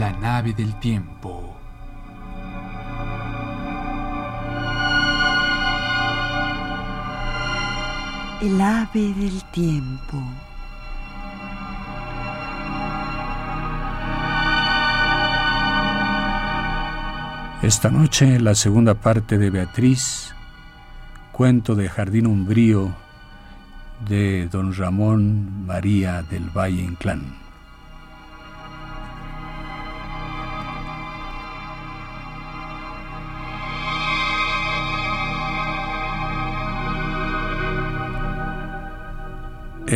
La nave del tiempo. El ave del tiempo. Esta noche la segunda parte de Beatriz, cuento de Jardín Umbrío de don Ramón María del Valle Inclán.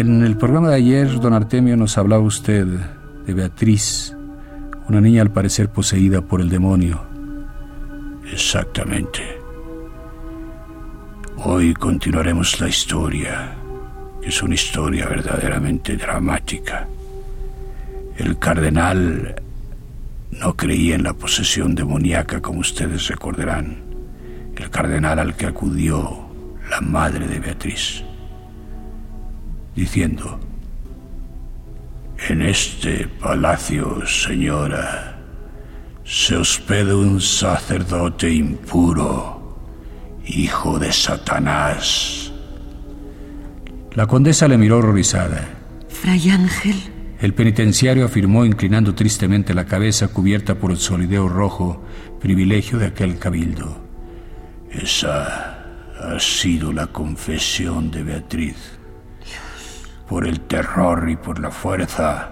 En el programa de ayer, don Artemio, nos hablaba usted de Beatriz, una niña al parecer poseída por el demonio. Exactamente. Hoy continuaremos la historia, que es una historia verdaderamente dramática. El cardenal no creía en la posesión demoníaca, como ustedes recordarán. El cardenal al que acudió la madre de Beatriz diciendo, en este palacio, señora, se hospeda un sacerdote impuro, hijo de Satanás. La condesa le miró horrorizada. Fray Ángel. El penitenciario afirmó inclinando tristemente la cabeza cubierta por el solideo rojo, privilegio de aquel cabildo. Esa ha sido la confesión de Beatriz por el terror y por la fuerza,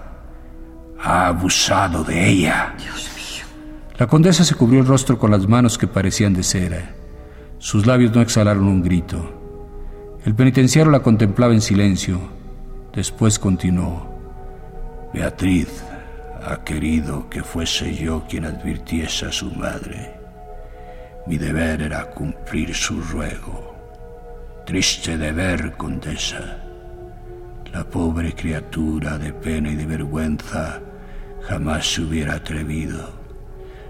ha abusado de ella. Dios mío. La condesa se cubrió el rostro con las manos que parecían de cera. Sus labios no exhalaron un grito. El penitenciario la contemplaba en silencio. Después continuó. Beatriz ha querido que fuese yo quien advirtiese a su madre. Mi deber era cumplir su ruego. Triste deber, condesa. La pobre criatura de pena y de vergüenza jamás se hubiera atrevido.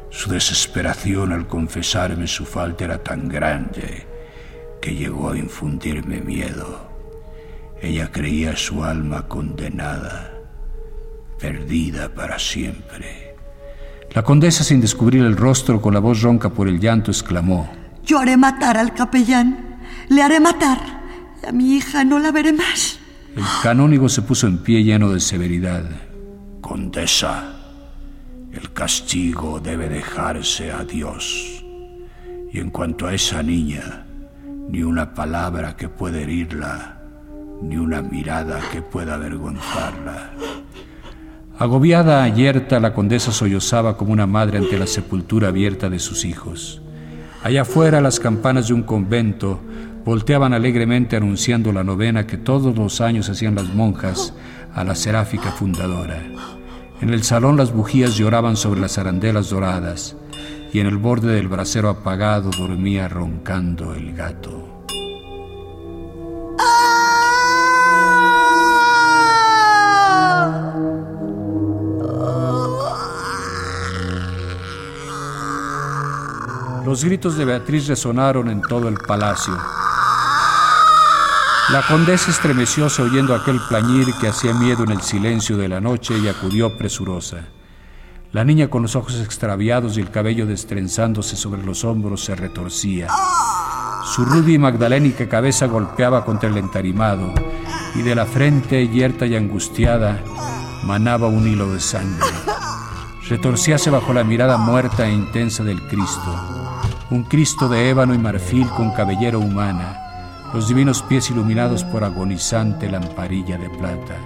Su desesperación al confesarme su falta era tan grande que llegó a infundirme miedo. Ella creía su alma condenada, perdida para siempre. La condesa, sin descubrir el rostro, con la voz ronca por el llanto, exclamó, Yo haré matar al capellán, le haré matar, y a mi hija no la veré más. El canónigo se puso en pie lleno de severidad. Condesa, el castigo debe dejarse a Dios. Y en cuanto a esa niña, ni una palabra que pueda herirla, ni una mirada que pueda avergonzarla. Agobiada, yerta, la condesa sollozaba como una madre ante la sepultura abierta de sus hijos. Allá afuera las campanas de un convento volteaban alegremente anunciando la novena que todos los años hacían las monjas a la seráfica fundadora. En el salón las bujías lloraban sobre las arandelas doradas y en el borde del brasero apagado dormía roncando el gato. Los gritos de Beatriz resonaron en todo el palacio. La condesa estremecióse oyendo aquel plañir que hacía miedo en el silencio de la noche y acudió presurosa. La niña con los ojos extraviados y el cabello destrenzándose sobre los hombros se retorcía. Su rubia y magdalénica cabeza golpeaba contra el entarimado y de la frente yerta y angustiada manaba un hilo de sangre. Retorcíase bajo la mirada muerta e intensa del Cristo un Cristo de ébano y marfil con cabellera humana, los divinos pies iluminados por agonizante lamparilla de plata.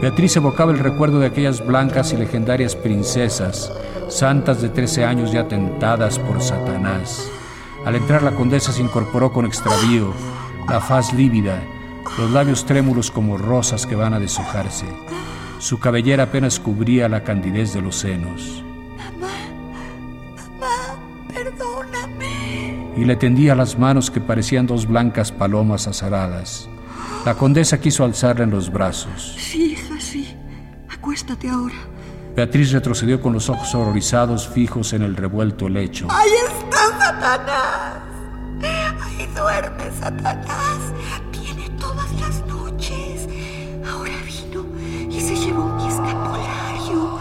Beatriz evocaba el recuerdo de aquellas blancas y legendarias princesas, santas de trece años ya tentadas por Satanás. Al entrar la condesa se incorporó con extravío, la faz lívida, los labios trémulos como rosas que van a deshojarse. Su cabellera apenas cubría la candidez de los senos. Mamá, mamá, perdóname. Y le tendía las manos que parecían dos blancas palomas azaradas. La condesa quiso alzarla en los brazos. Sí, hija, sí. Acuéstate ahora. Beatriz retrocedió con los ojos horrorizados fijos en el revuelto lecho. ¡Ahí está Satanás! ¡Ahí duerme Satanás! Viene todas las noches. Ahora vino y se llevó mi escapulario.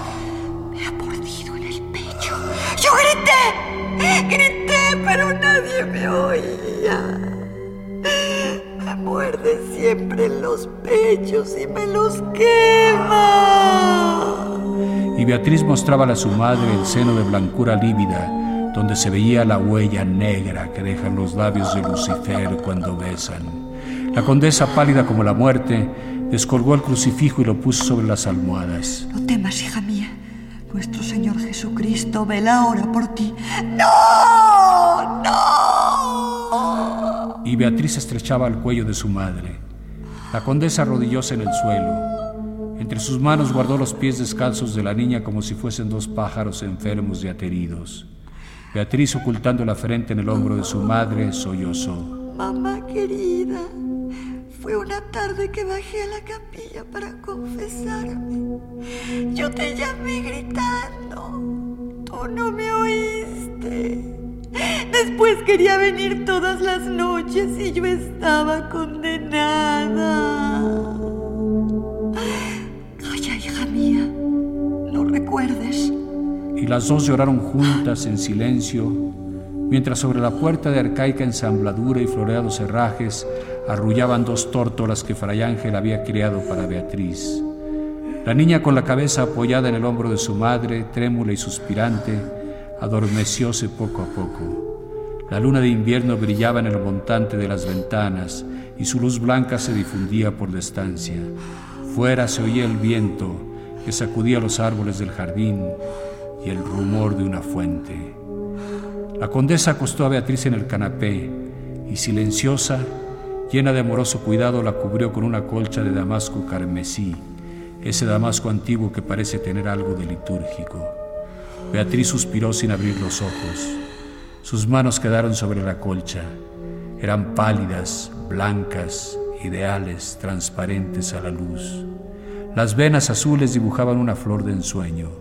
Me ha mordido en el pecho. ¡Yo grité! ¡Grité, pero nadie me oía! Me muerde siempre en los pechos y me los quema y Beatriz mostraba a su madre el seno de blancura lívida, donde se veía la huella negra que dejan los labios de Lucifer cuando besan. La condesa, pálida como la muerte, descolgó el crucifijo y lo puso sobre las almohadas. No temas, hija mía. Nuestro Señor Jesucristo vela ahora por ti. ¡No! ¡No! Y Beatriz estrechaba el cuello de su madre. La condesa arrodillóse en el suelo. Entre sus manos guardó los pies descalzos de la niña como si fuesen dos pájaros enfermos y ateridos. Beatriz, ocultando la frente en el hombro de su madre, sollozó. Mamá querida, fue una tarde que bajé a la capilla para confesarme. Yo te llamé gritando. Tú no me oíste. Después quería venir todas las noches y yo estaba condenada. recuerdes. Y las dos lloraron juntas en silencio, mientras sobre la puerta de arcaica ensambladura y floreados herrajes arrullaban dos tórtolas que Fray Ángel había criado para Beatriz. La niña con la cabeza apoyada en el hombro de su madre, trémula y suspirante, adormecióse poco a poco. La luna de invierno brillaba en el montante de las ventanas y su luz blanca se difundía por la estancia. Fuera se oía el viento, que sacudía los árboles del jardín y el rumor de una fuente. La condesa acostó a Beatriz en el canapé y silenciosa, llena de amoroso cuidado, la cubrió con una colcha de damasco carmesí, ese damasco antiguo que parece tener algo de litúrgico. Beatriz suspiró sin abrir los ojos. Sus manos quedaron sobre la colcha. Eran pálidas, blancas, ideales, transparentes a la luz. Las venas azules dibujaban una flor de ensueño.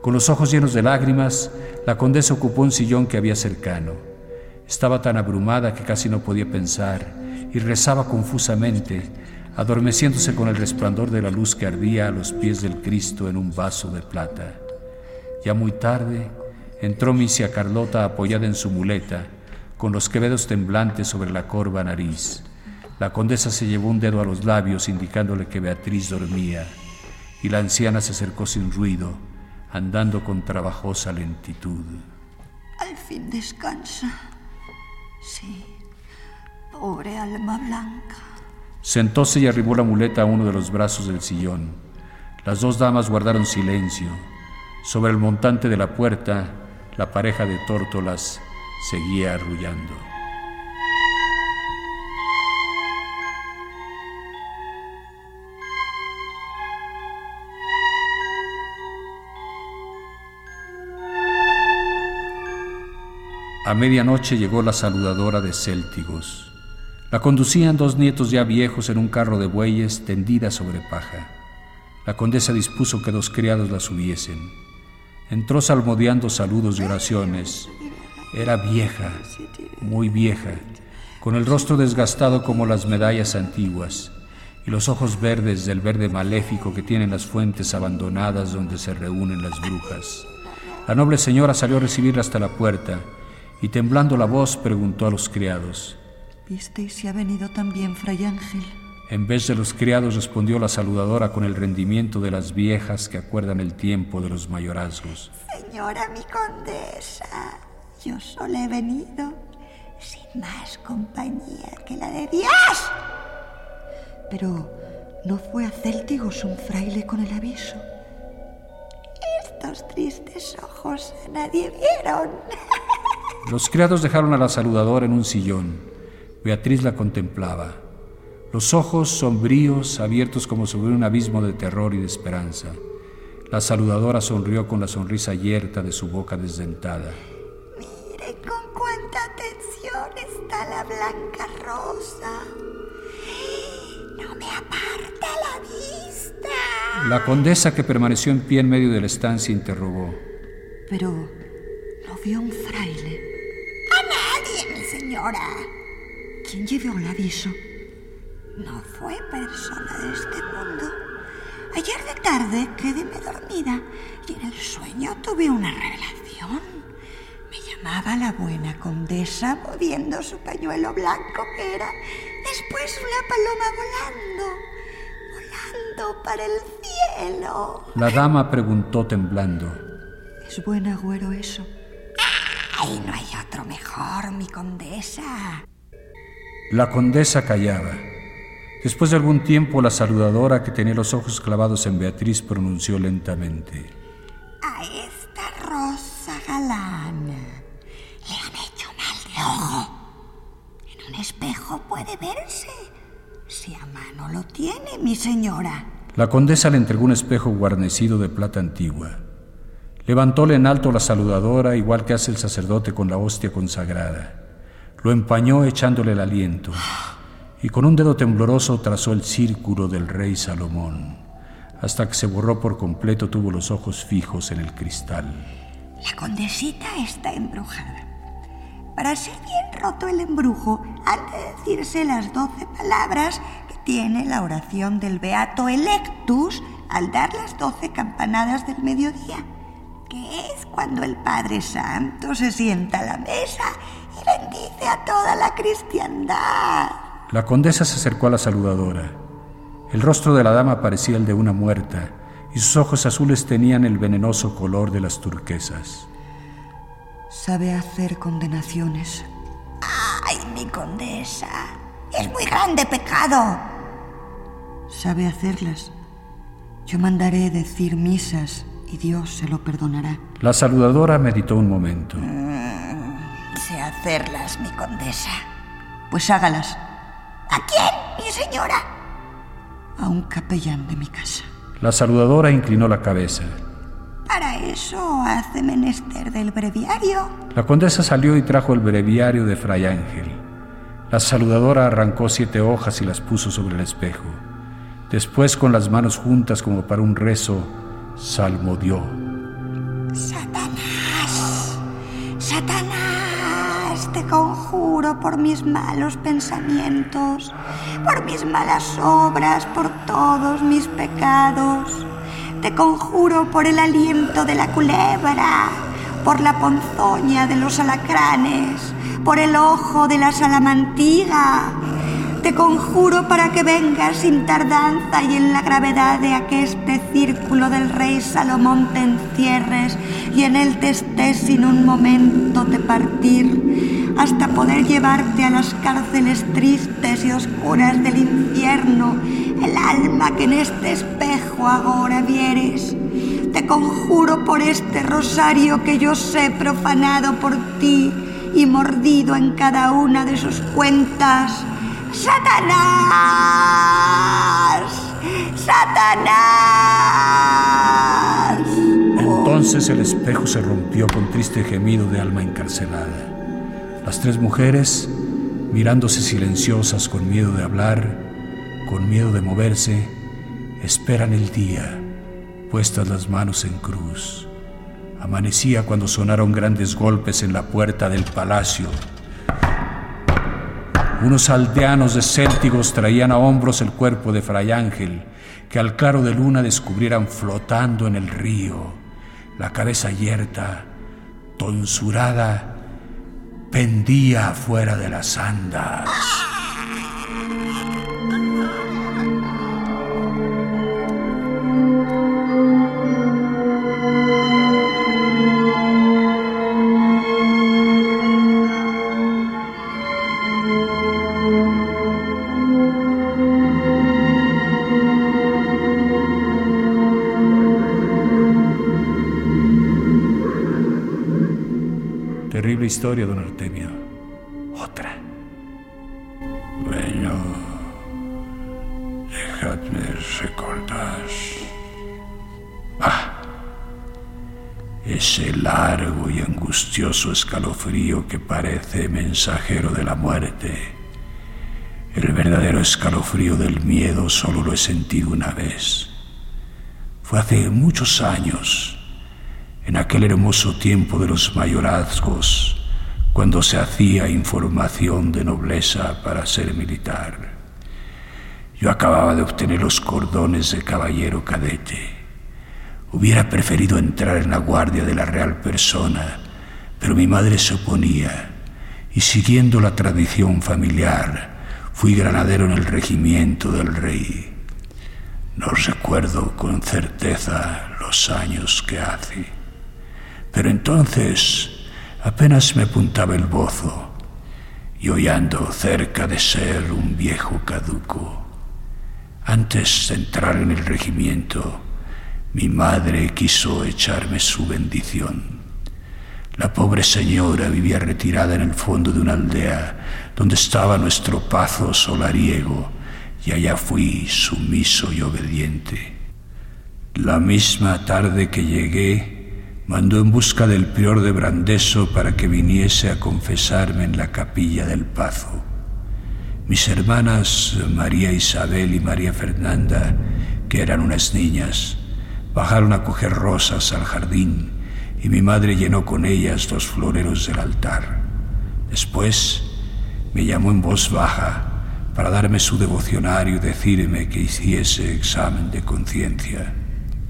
Con los ojos llenos de lágrimas, la condesa ocupó un sillón que había cercano. Estaba tan abrumada que casi no podía pensar y rezaba confusamente, adormeciéndose con el resplandor de la luz que ardía a los pies del Cristo en un vaso de plata. Ya muy tarde, entró Misia Carlota apoyada en su muleta, con los quevedos temblantes sobre la corva nariz. La condesa se llevó un dedo a los labios indicándole que Beatriz dormía y la anciana se acercó sin ruido, andando con trabajosa lentitud. Al fin descansa. Sí, pobre alma blanca. Sentóse y arribó la muleta a uno de los brazos del sillón. Las dos damas guardaron silencio. Sobre el montante de la puerta, la pareja de tórtolas seguía arrullando. A medianoche llegó la saludadora de Céltigos. La conducían dos nietos ya viejos en un carro de bueyes tendida sobre paja. La condesa dispuso que dos criados la subiesen. Entró salmodiando saludos y oraciones. Era vieja, muy vieja, con el rostro desgastado como las medallas antiguas y los ojos verdes del verde maléfico que tienen las fuentes abandonadas donde se reúnen las brujas. La noble señora salió a recibirla hasta la puerta y temblando la voz preguntó a los criados. ¿Visteis si ha venido también Fray Ángel? En vez de los criados respondió la saludadora con el rendimiento de las viejas que acuerdan el tiempo de los mayorazgos. Señora mi condesa, yo solo he venido sin más compañía que la de Dios. Pero no fue a Céltigos un fraile con el aviso. Estos tristes ojos a nadie vieron. Los criados dejaron a la saludadora en un sillón. Beatriz la contemplaba. Los ojos sombríos, abiertos como sobre un abismo de terror y de esperanza. La saludadora sonrió con la sonrisa yerta de su boca desdentada. Miren con cuánta atención está la blanca rosa. No me aparta la vista. La condesa que permaneció en pie en medio de la estancia interrogó. Pero no vio un fraile. A nadie, mi señora. ¿Quién llevó el aviso? No fue persona de este mundo. Ayer de tarde quedéme dormida y en el sueño tuve una revelación. Me llamaba la buena condesa moviendo su pañuelo blanco que era después una paloma volando, volando para el cielo. La dama preguntó temblando. ¿Es buen agüero eso? Ay, no hay otro mejor, mi condesa. La condesa callaba. Después de algún tiempo, la saludadora, que tenía los ojos clavados en Beatriz, pronunció lentamente. A esta rosa galana le han hecho mal de ojo. En un espejo puede verse. Si a mano lo tiene, mi señora. La condesa le entregó un espejo guarnecido de plata antigua. Levantóle en alto la saludadora, igual que hace el sacerdote con la hostia consagrada. Lo empañó echándole el aliento y con un dedo tembloroso trazó el círculo del rey Salomón. Hasta que se borró por completo tuvo los ojos fijos en el cristal. La condesita está embrujada. Para ser bien roto el embrujo, han de decirse las doce palabras que tiene la oración del Beato Electus al dar las doce campanadas del mediodía, que es cuando el Padre Santo se sienta a la mesa y bendice a toda la cristiandad. La condesa se acercó a la saludadora. El rostro de la dama parecía el de una muerta y sus ojos azules tenían el venenoso color de las turquesas. Sabe hacer condenaciones. ¡Ay, mi condesa! Es muy grande pecado. Sabe hacerlas. Yo mandaré decir misas y Dios se lo perdonará. La saludadora meditó un momento. Sé hacerlas, mi condesa. Pues hágalas ¿A quién, mi señora? a un capellán de mi casa. La saludadora inclinó la cabeza. Para eso hace menester del breviario. La condesa salió y trajo el breviario de Fray Ángel. La saludadora arrancó siete hojas y las puso sobre el espejo. Después, con las manos juntas como para un rezo, salmodió. Conjuro por mis malos pensamientos, por mis malas obras, por todos mis pecados. Te conjuro por el aliento de la culebra, por la ponzoña de los alacranes, por el ojo de la salamantiga. Te conjuro para que vengas sin tardanza y en la gravedad de aqueste círculo del rey Salomón te encierres y en él te estés sin un momento de partir, hasta poder llevarte a las cárceles tristes y oscuras del infierno, el alma que en este espejo ahora vieres. Te conjuro por este rosario que yo sé profanado por ti y mordido en cada una de sus cuentas. ¡Satanás! ¡Satanás! Entonces el espejo se rompió con triste gemido de alma encarcelada. Las tres mujeres, mirándose silenciosas con miedo de hablar, con miedo de moverse, esperan el día, puestas las manos en cruz. Amanecía cuando sonaron grandes golpes en la puerta del palacio. Unos aldeanos de céltigos traían a hombros el cuerpo de Fray Ángel, que al claro de luna descubrieran flotando en el río, la cabeza yerta, tonsurada, pendía afuera de las andas. Terrible historia, don Artemio. Otra. Bueno, puertas. Ah, ese largo y angustioso escalofrío que parece mensajero de la muerte. El verdadero escalofrío del miedo solo lo he sentido una vez. Fue hace muchos años, en aquel hermoso tiempo de los mayorazgos, cuando se hacía información de nobleza para ser militar. Yo acababa de obtener los cordones de caballero cadete. Hubiera preferido entrar en la guardia de la real persona, pero mi madre se oponía y siguiendo la tradición familiar, fui granadero en el regimiento del rey. No recuerdo con certeza los años que hace, pero entonces apenas me apuntaba el bozo y hoy cerca de ser un viejo caduco. Antes de entrar en el regimiento, mi madre quiso echarme su bendición. La pobre señora vivía retirada en el fondo de una aldea donde estaba nuestro pazo solariego y allá fui sumiso y obediente. La misma tarde que llegué, mandó en busca del prior de Brandeso para que viniese a confesarme en la capilla del Pazo. Mis hermanas María Isabel y María Fernanda, que eran unas niñas, Bajaron a coger rosas al jardín y mi madre llenó con ellas los floreros del altar. Después me llamó en voz baja para darme su devocionario y decirme que hiciese examen de conciencia.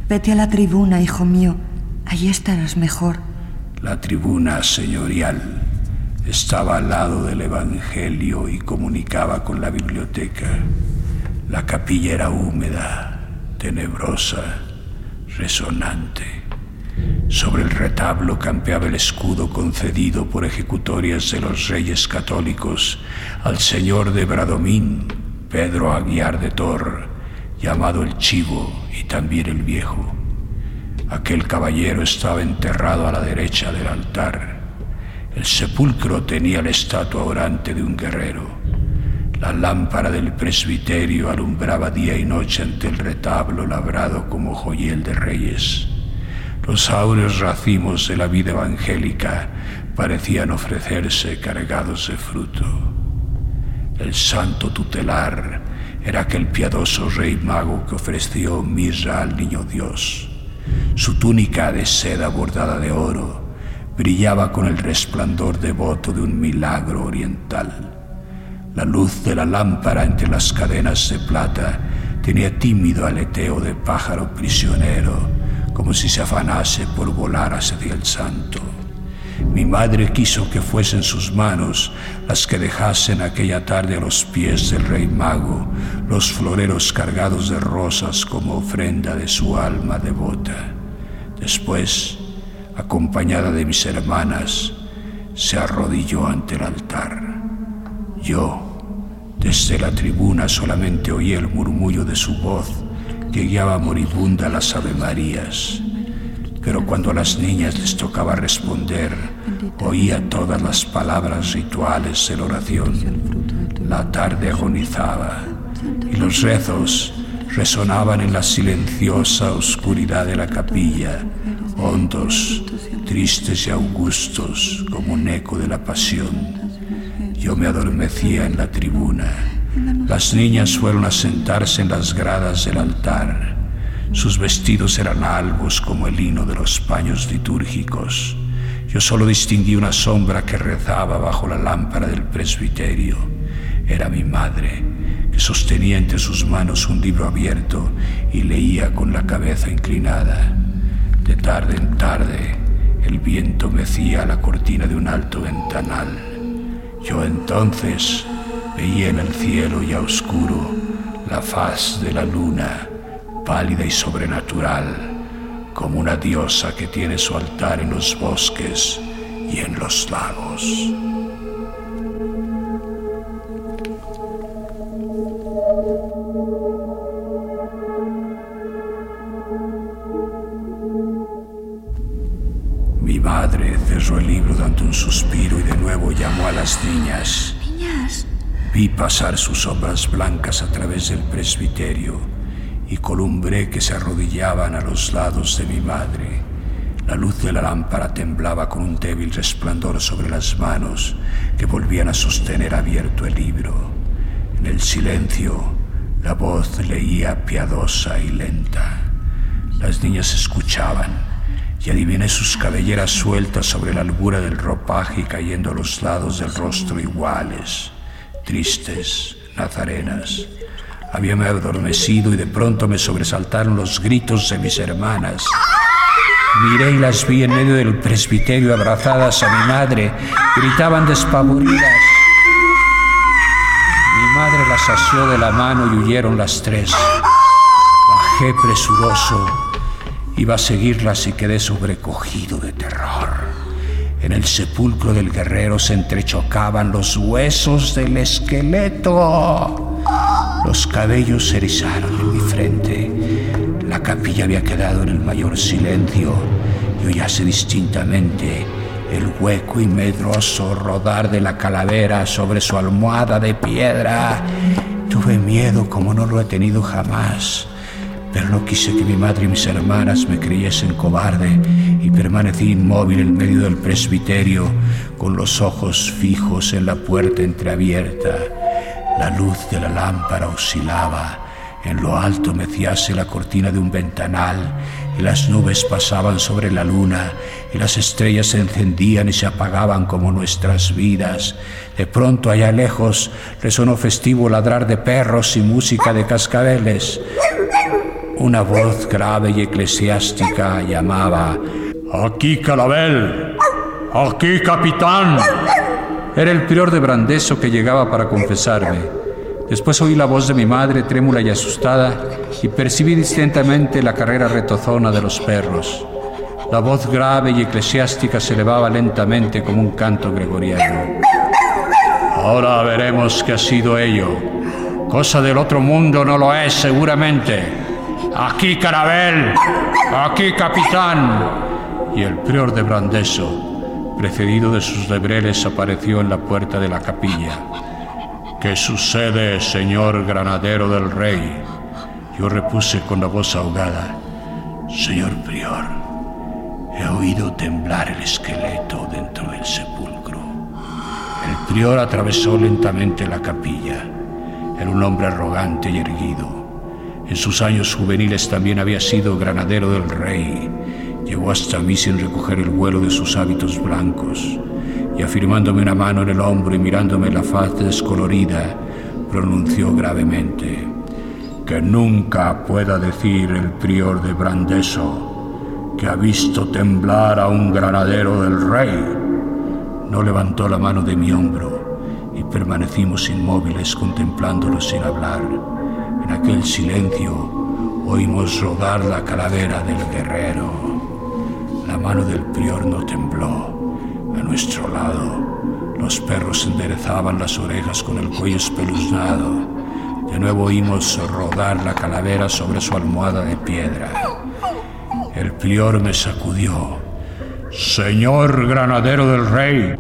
Vete a la tribuna, hijo mío. Allí estarás mejor. La tribuna señorial estaba al lado del Evangelio y comunicaba con la biblioteca. La capilla era húmeda, tenebrosa resonante. Sobre el retablo campeaba el escudo concedido por ejecutorias de los reyes católicos al señor de Bradomín, Pedro Aguiar de Tor, llamado el Chivo y también el Viejo. Aquel caballero estaba enterrado a la derecha del altar. El sepulcro tenía la estatua orante de un guerrero. La lámpara del presbiterio alumbraba día y noche ante el retablo labrado como joyel de reyes. Los áureos racimos de la vida evangélica parecían ofrecerse cargados de fruto. El santo tutelar era aquel piadoso rey mago que ofreció mirra al niño Dios. Su túnica de seda bordada de oro brillaba con el resplandor devoto de un milagro oriental. La luz de la lámpara entre las cadenas de plata tenía tímido aleteo de pájaro prisionero, como si se afanase por volar hacia el santo. Mi madre quiso que fuesen sus manos las que dejasen aquella tarde a los pies del rey mago los floreros cargados de rosas como ofrenda de su alma devota. Después, acompañada de mis hermanas, se arrodilló ante el altar. Yo, desde la tribuna, solamente oí el murmullo de su voz que guiaba moribunda las Ave Marías. Pero cuando a las niñas les tocaba responder, oía todas las palabras rituales de la oración. La tarde agonizaba y los rezos resonaban en la silenciosa oscuridad de la capilla, hondos, tristes y augustos como un eco de la pasión. Yo me adormecía en la tribuna. Las niñas fueron a sentarse en las gradas del altar. Sus vestidos eran albos como el lino de los paños litúrgicos. Yo solo distinguí una sombra que rezaba bajo la lámpara del presbiterio. Era mi madre, que sostenía entre sus manos un libro abierto y leía con la cabeza inclinada. De tarde en tarde, el viento mecía la cortina de un alto ventanal. Yo entonces veía en el cielo ya oscuro la faz de la luna, pálida y sobrenatural, como una diosa que tiene su altar en los bosques y en los lagos. madre cerró el libro dando un suspiro y de nuevo llamó a las niñas. Niñas. Vi pasar sus sombras blancas a través del presbiterio y columbré que se arrodillaban a los lados de mi madre. La luz de la lámpara temblaba con un débil resplandor sobre las manos que volvían a sostener abierto el libro. En el silencio, la voz leía piadosa y lenta. Las niñas escuchaban y adiviné sus cabelleras sueltas sobre la albura del ropaje y cayendo a los lados del rostro iguales, tristes, nazarenas. Habíame adormecido y de pronto me sobresaltaron los gritos de mis hermanas. Miré y las vi en medio del presbiterio abrazadas a mi madre. Gritaban despavoridas. Mi madre las asió de la mano y huyeron las tres. Bajé presuroso. Iba a seguirlas y quedé sobrecogido de terror. En el sepulcro del guerrero se entrechocaban los huesos del esqueleto. Los cabellos se erizaron en mi frente. La capilla había quedado en el mayor silencio y oíase distintamente el hueco y medroso rodar de la calavera sobre su almohada de piedra. Tuve miedo como no lo he tenido jamás, pero no quise que mi madre y mis hermanas me creyesen cobarde y permanecí inmóvil en medio del presbiterio con los ojos fijos en la puerta entreabierta. La luz de la lámpara oscilaba. En lo alto meciase la cortina de un ventanal y las nubes pasaban sobre la luna y las estrellas se encendían y se apagaban como nuestras vidas. De pronto allá lejos resonó festivo ladrar de perros y música de cascabeles. Una voz grave y eclesiástica llamaba, Aquí Calabel, aquí capitán. Era el prior de Brandeso que llegaba para confesarme. Después oí la voz de mi madre trémula y asustada y percibí distintamente la carrera retozona de los perros. La voz grave y eclesiástica se elevaba lentamente como un canto gregoriano. Ahora veremos qué ha sido ello. Cosa del otro mundo no lo es seguramente. Aquí Carabel, aquí capitán. Y el prior de Brandeso, precedido de sus lebreles, apareció en la puerta de la capilla. ¿Qué sucede, señor granadero del rey? Yo repuse con la voz ahogada. Señor prior, he oído temblar el esqueleto dentro del sepulcro. El prior atravesó lentamente la capilla. Era un hombre arrogante y erguido. En sus años juveniles también había sido granadero del rey. Llegó hasta mí sin recoger el vuelo de sus hábitos blancos y afirmándome una mano en el hombro y mirándome la faz descolorida, pronunció gravemente, que nunca pueda decir el prior de Brandeso que ha visto temblar a un granadero del rey. No levantó la mano de mi hombro y permanecimos inmóviles contemplándolo sin hablar. En aquel silencio oímos rodar la calavera del guerrero. La mano del prior no tembló. A nuestro lado, los perros enderezaban las orejas con el cuello espeluznado. De nuevo oímos rodar la calavera sobre su almohada de piedra. El prior me sacudió. Señor granadero del rey.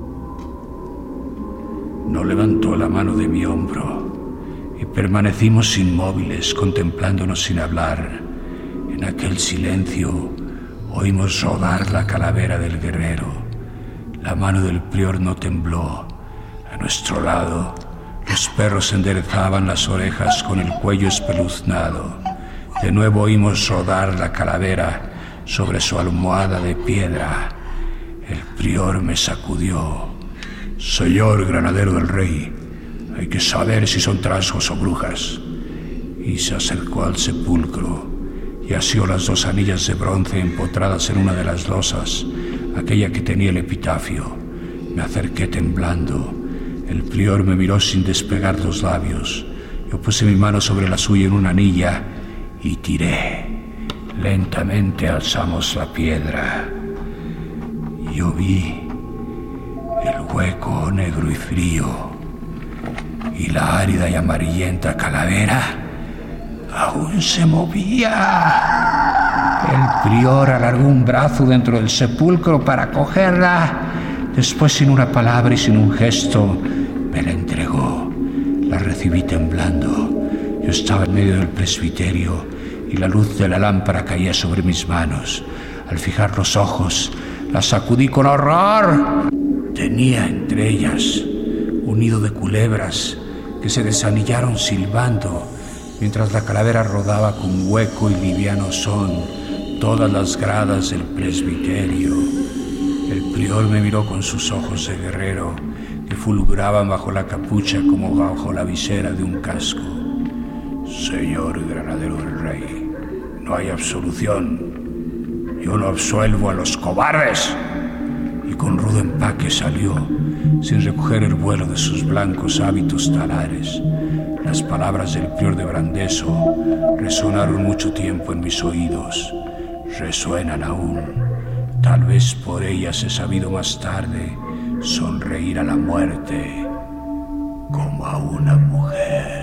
No levantó la mano de mi hombro y permanecimos inmóviles contemplándonos sin hablar. En aquel silencio oímos rodar la calavera del guerrero. La mano del prior no tembló. A nuestro lado, los perros enderezaban las orejas con el cuello espeluznado. De nuevo oímos rodar la calavera sobre su almohada de piedra. El prior me sacudió. Señor granadero del rey, hay que saber si son trasgos o brujas. Y se acercó al sepulcro y asió las dos anillas de bronce empotradas en una de las losas, aquella que tenía el epitafio. Me acerqué temblando. El prior me miró sin despegar los labios. Yo puse mi mano sobre la suya en una anilla y tiré. Lentamente alzamos la piedra. Yo vi el hueco negro y frío y la árida y amarillenta calavera aún se movía. El prior alargó un brazo dentro del sepulcro para cogerla. Después, sin una palabra y sin un gesto, me la entregó. La recibí temblando. Yo estaba en medio del presbiterio y la luz de la lámpara caía sobre mis manos. Al fijar los ojos, las sacudí con horror. Tenía entre ellas un nido de culebras que se desanillaron silbando mientras la calavera rodaba con hueco y liviano son todas las gradas del presbiterio. El prior me miró con sus ojos de guerrero que fulguraban bajo la capucha como bajo la visera de un casco. Señor granadero del rey, no hay absolución. Yo no absuelvo a los cobardes. Con rudo empaque salió, sin recoger el vuelo de sus blancos hábitos talares. Las palabras del prior de Brandeso resonaron mucho tiempo en mis oídos. Resuenan aún. Tal vez por ellas he sabido más tarde sonreír a la muerte como a una mujer.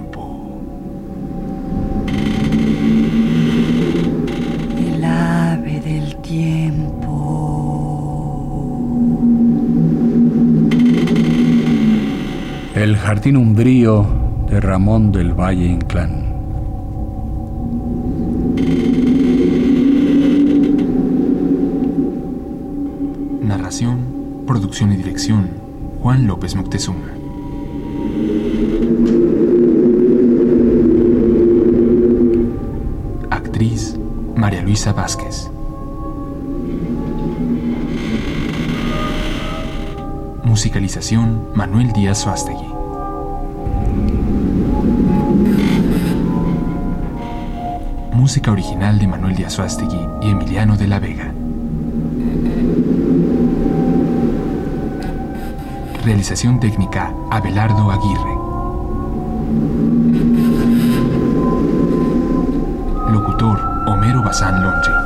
El jardín umbrío de Ramón del Valle Inclán. Narración, producción y dirección. Juan López Moctezuma. Actriz María Luisa Vázquez. Musicalización Manuel Díaz Suástegui. Música original de Manuel Díaz Suástegui y Emiliano de la Vega. Realización técnica Abelardo Aguirre. Locutor Homero Bazán Longe.